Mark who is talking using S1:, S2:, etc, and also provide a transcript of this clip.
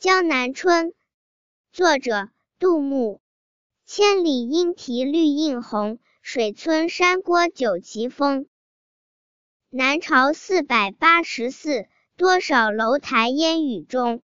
S1: 江南春作者杜牧。千里莺啼绿映红水村山郭酒旗风。南朝四百八十寺多少楼台烟雨中